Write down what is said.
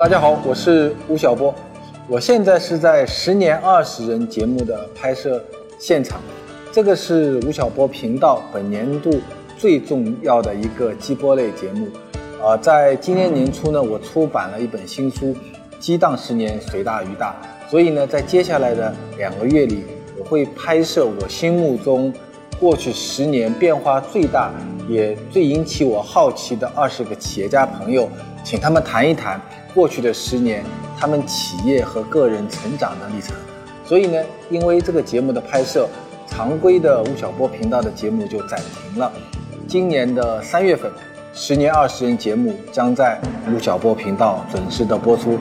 大家好，我是吴晓波，我现在是在《十年二十人》节目的拍摄现场，这个是吴晓波频道本年度最重要的一个机播类节目。呃，在今年年初呢，我出版了一本新书《激荡十年，随大鱼大》，所以呢，在接下来的两个月里，我会拍摄我心目中过去十年变化最大。也最引起我好奇的二十个企业家朋友，请他们谈一谈过去的十年他们企业和个人成长的历程。所以呢，因为这个节目的拍摄，常规的吴晓波频道的节目就暂停了。今年的三月份，十年二十人节目将在吴晓波频道准时的播出。